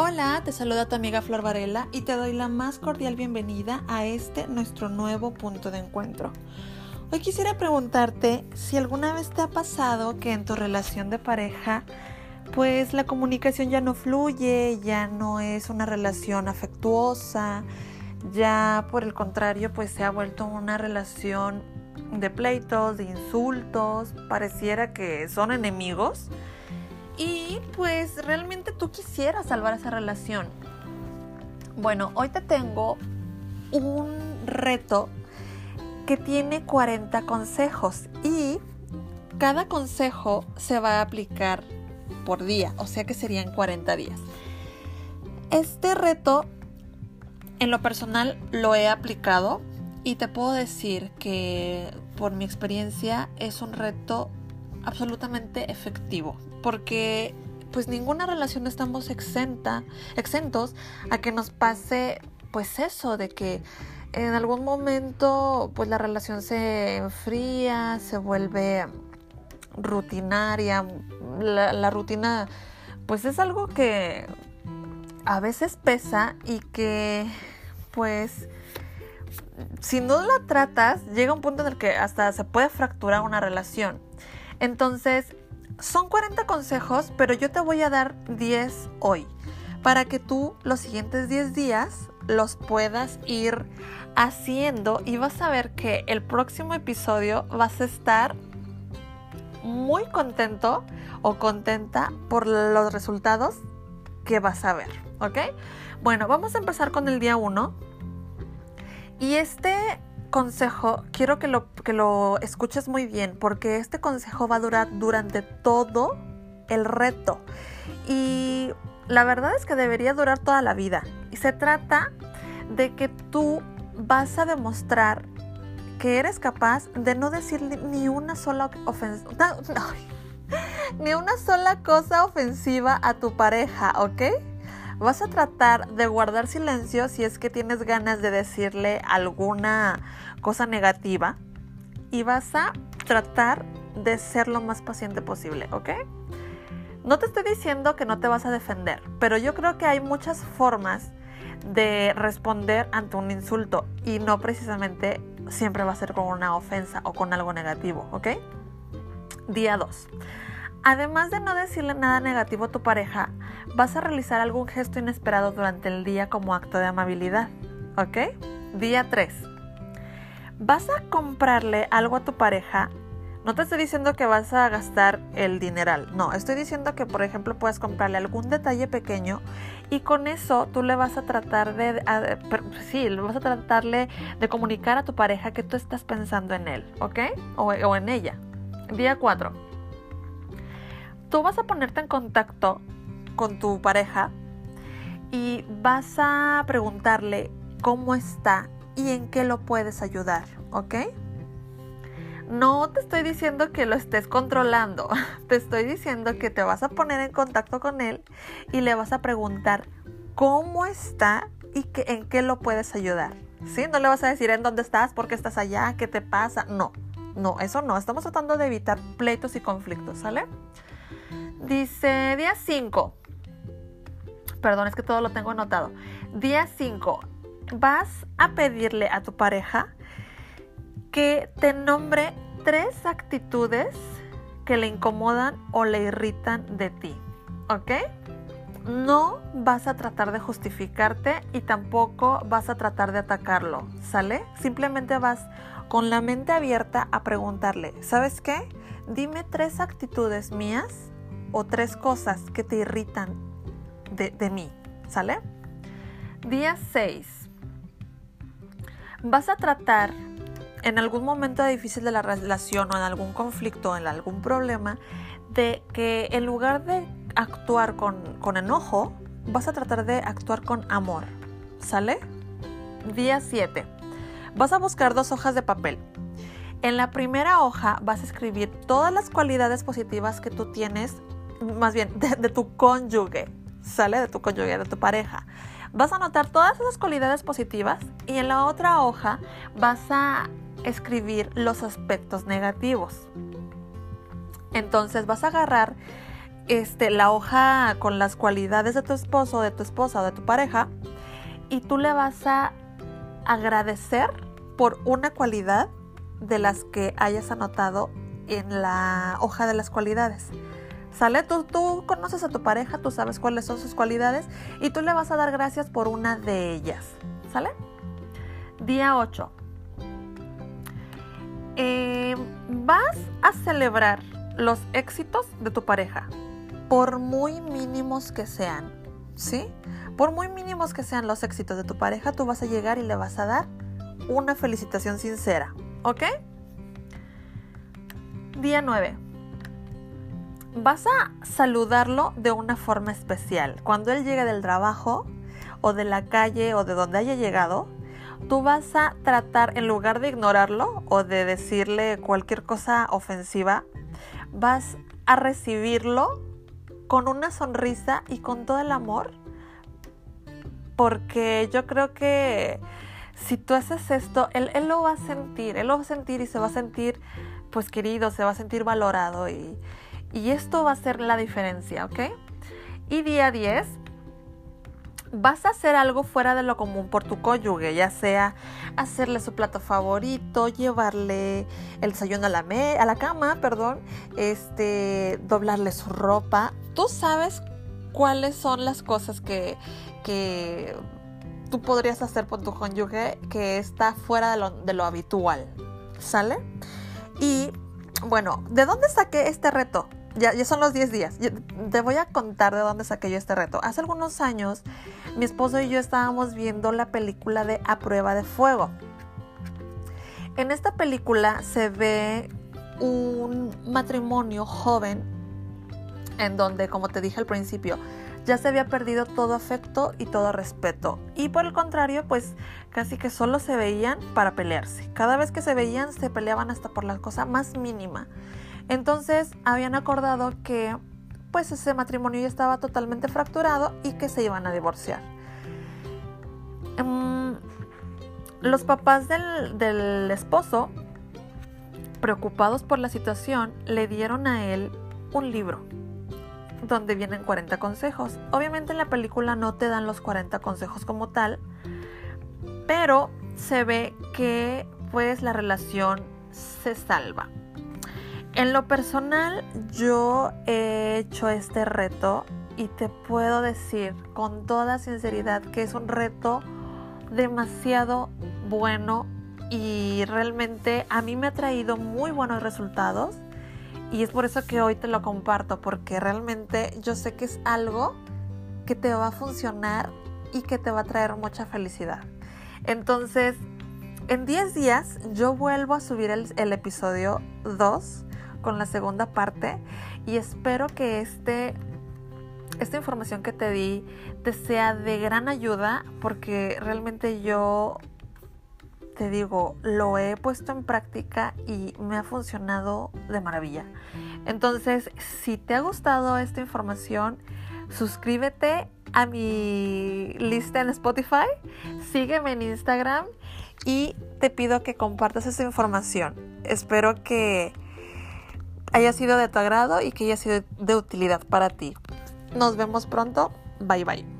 Hola, te saluda tu amiga Flor Varela y te doy la más cordial bienvenida a este nuestro nuevo punto de encuentro. Hoy quisiera preguntarte si alguna vez te ha pasado que en tu relación de pareja pues la comunicación ya no fluye, ya no es una relación afectuosa, ya por el contrario pues se ha vuelto una relación de pleitos, de insultos, pareciera que son enemigos y pues realmente tú quisieras salvar esa relación. Bueno, hoy te tengo un reto que tiene 40 consejos y cada consejo se va a aplicar por día, o sea que serían 40 días. Este reto en lo personal lo he aplicado y te puedo decir que por mi experiencia es un reto absolutamente efectivo porque pues ninguna relación estamos exenta, exentos a que nos pase pues eso de que en algún momento pues la relación se enfría, se vuelve rutinaria, la, la rutina pues es algo que a veces pesa y que pues si no la tratas llega un punto en el que hasta se puede fracturar una relación. Entonces son 40 consejos, pero yo te voy a dar 10 hoy para que tú los siguientes 10 días los puedas ir haciendo y vas a ver que el próximo episodio vas a estar muy contento o contenta por los resultados que vas a ver, ¿ok? Bueno, vamos a empezar con el día 1. Y este consejo quiero que lo, que lo escuches muy bien porque este consejo va a durar durante todo el reto. Y la verdad es que debería durar toda la vida. Y se trata de que tú vas a demostrar que eres capaz de no decir ni una sola ni una sola cosa ofensiva a tu pareja, ¿ok? Vas a tratar de guardar silencio si es que tienes ganas de decirle alguna cosa negativa y vas a tratar de ser lo más paciente posible, ¿ok? No te estoy diciendo que no te vas a defender, pero yo creo que hay muchas formas de responder ante un insulto y no precisamente siempre va a ser con una ofensa o con algo negativo, ¿ok? Día 2. Además de no decirle nada negativo a tu pareja, vas a realizar algún gesto inesperado durante el día como acto de amabilidad. ¿Ok? Día 3. Vas a comprarle algo a tu pareja. No te estoy diciendo que vas a gastar el dineral. No, estoy diciendo que, por ejemplo, puedes comprarle algún detalle pequeño y con eso tú le vas a tratar de, sí, le vas a tratarle de comunicar a tu pareja que tú estás pensando en él, ¿ok? O, o en ella. Día 4 tú vas a ponerte en contacto con tu pareja y vas a preguntarle cómo está y en qué lo puedes ayudar, ¿ok? No te estoy diciendo que lo estés controlando, te estoy diciendo que te vas a poner en contacto con él y le vas a preguntar cómo está y que, en qué lo puedes ayudar. ¿Sí? No le vas a decir en dónde estás, por qué estás allá, qué te pasa. No, no, eso no. Estamos tratando de evitar pleitos y conflictos, ¿sale? Dice día 5. Perdón, es que todo lo tengo anotado. Día 5. Vas a pedirle a tu pareja que te nombre tres actitudes que le incomodan o le irritan de ti. ¿Ok? No vas a tratar de justificarte y tampoco vas a tratar de atacarlo. ¿Sale? Simplemente vas con la mente abierta a preguntarle, ¿sabes qué? Dime tres actitudes mías o tres cosas que te irritan de, mí, ¿sale? Día 6. Vas a tratar en algún momento difícil de la relación o en algún conflicto, o en algún problema, de que en lugar de actuar con, con enojo, vas a tratar de actuar con amor, ¿sale? Día 7. Vas a buscar dos hojas de papel. En la primera hoja vas a escribir todas las cualidades positivas que tú tienes más bien de, tu cónyuge, sale de tu cónyuge, de tu pareja. Vas a anotar todas esas cualidades positivas y en la otra hoja vas a escribir los aspectos negativos. Entonces vas a agarrar este, la hoja con las cualidades de tu esposo, de tu esposa o de tu pareja y tú le vas a agradecer por una cualidad de las que hayas anotado en la hoja de las cualidades. ¿Sale? Tú, tú conoces a tu pareja, tú sabes cuáles son sus cualidades y tú le vas a dar gracias por una de ellas. ¿Sale? Día 8. Eh, vas a celebrar los éxitos de tu pareja, por muy mínimos que sean, ¿sí? Por muy mínimos que sean los éxitos de tu pareja, tú vas a llegar y le vas a dar una felicitación sincera, ¿ok? Día 9. Vas a saludarlo de una forma especial. Cuando él llegue del trabajo o de la calle o de donde haya llegado, tú vas a tratar, en lugar de ignorarlo o de decirle cualquier cosa ofensiva, vas a recibirlo con una sonrisa y con todo el amor. Porque yo creo que si tú haces esto, él, lo va a sentir, él lo va a sentir y se va a sentir pues querido, se va a sentir valorado y, y esto va a ser la diferencia, ¿ok? Y día 10, vas a hacer algo fuera de lo común por tu cónyuge, ya sea hacerle su plato favorito, llevarle el desayuno a la, a la cama, perdón, este, doblarle su ropa. Tú sabes cuáles son las cosas que, que tú podrías hacer por tu cónyuge que está fuera de lo, de lo habitual, ¿sale? Y bueno, ¿de dónde saqué este reto? Ya, ya, son los 10 días. te voy a contar de dónde saqué yo este reto. Hace algunos años, mi esposo y yo estábamos viendo la película de A Prueba de Fuego. En esta película se ve un matrimonio joven en donde, como te dije al principio, ya se había perdido todo afecto y todo respeto. Y por el contrario, pues casi que solo se veían para pelearse. Cada vez que se veían, se peleaban hasta por la cosa más mínima. Entonces habían acordado que pues ese matrimonio ya estaba totalmente fracturado y que se iban a divorciar. Um, los papás del, del esposo, preocupados por la situación, le dieron a él un libro donde vienen 40 consejos. Obviamente en la película no te dan los 40 consejos como tal, pero se ve que pues la relación se salva. En lo personal, yo he hecho este reto y te puedo decir con toda sinceridad que es un reto demasiado bueno y realmente a mí me ha traído muy buenos resultados y es por eso que hoy te lo comparto porque realmente yo sé que es algo que te va a funcionar y que te va a traer mucha felicidad. Entonces, en 10 días yo vuelvo a subir el, el episodio 2 con la segunda parte y espero que este, esta información que te di te sea de gran ayuda porque realmente yo te digo, lo he puesto en práctica y me ha funcionado de maravilla. Entonces, si te ha gustado esta información, suscríbete a mi lista en Spotify, sígueme en Instagram y te pido que compartas esta información. Espero que haya sido de tu agrado y que haya sido de utilidad para ti. Nos vemos pronto. Bye bye.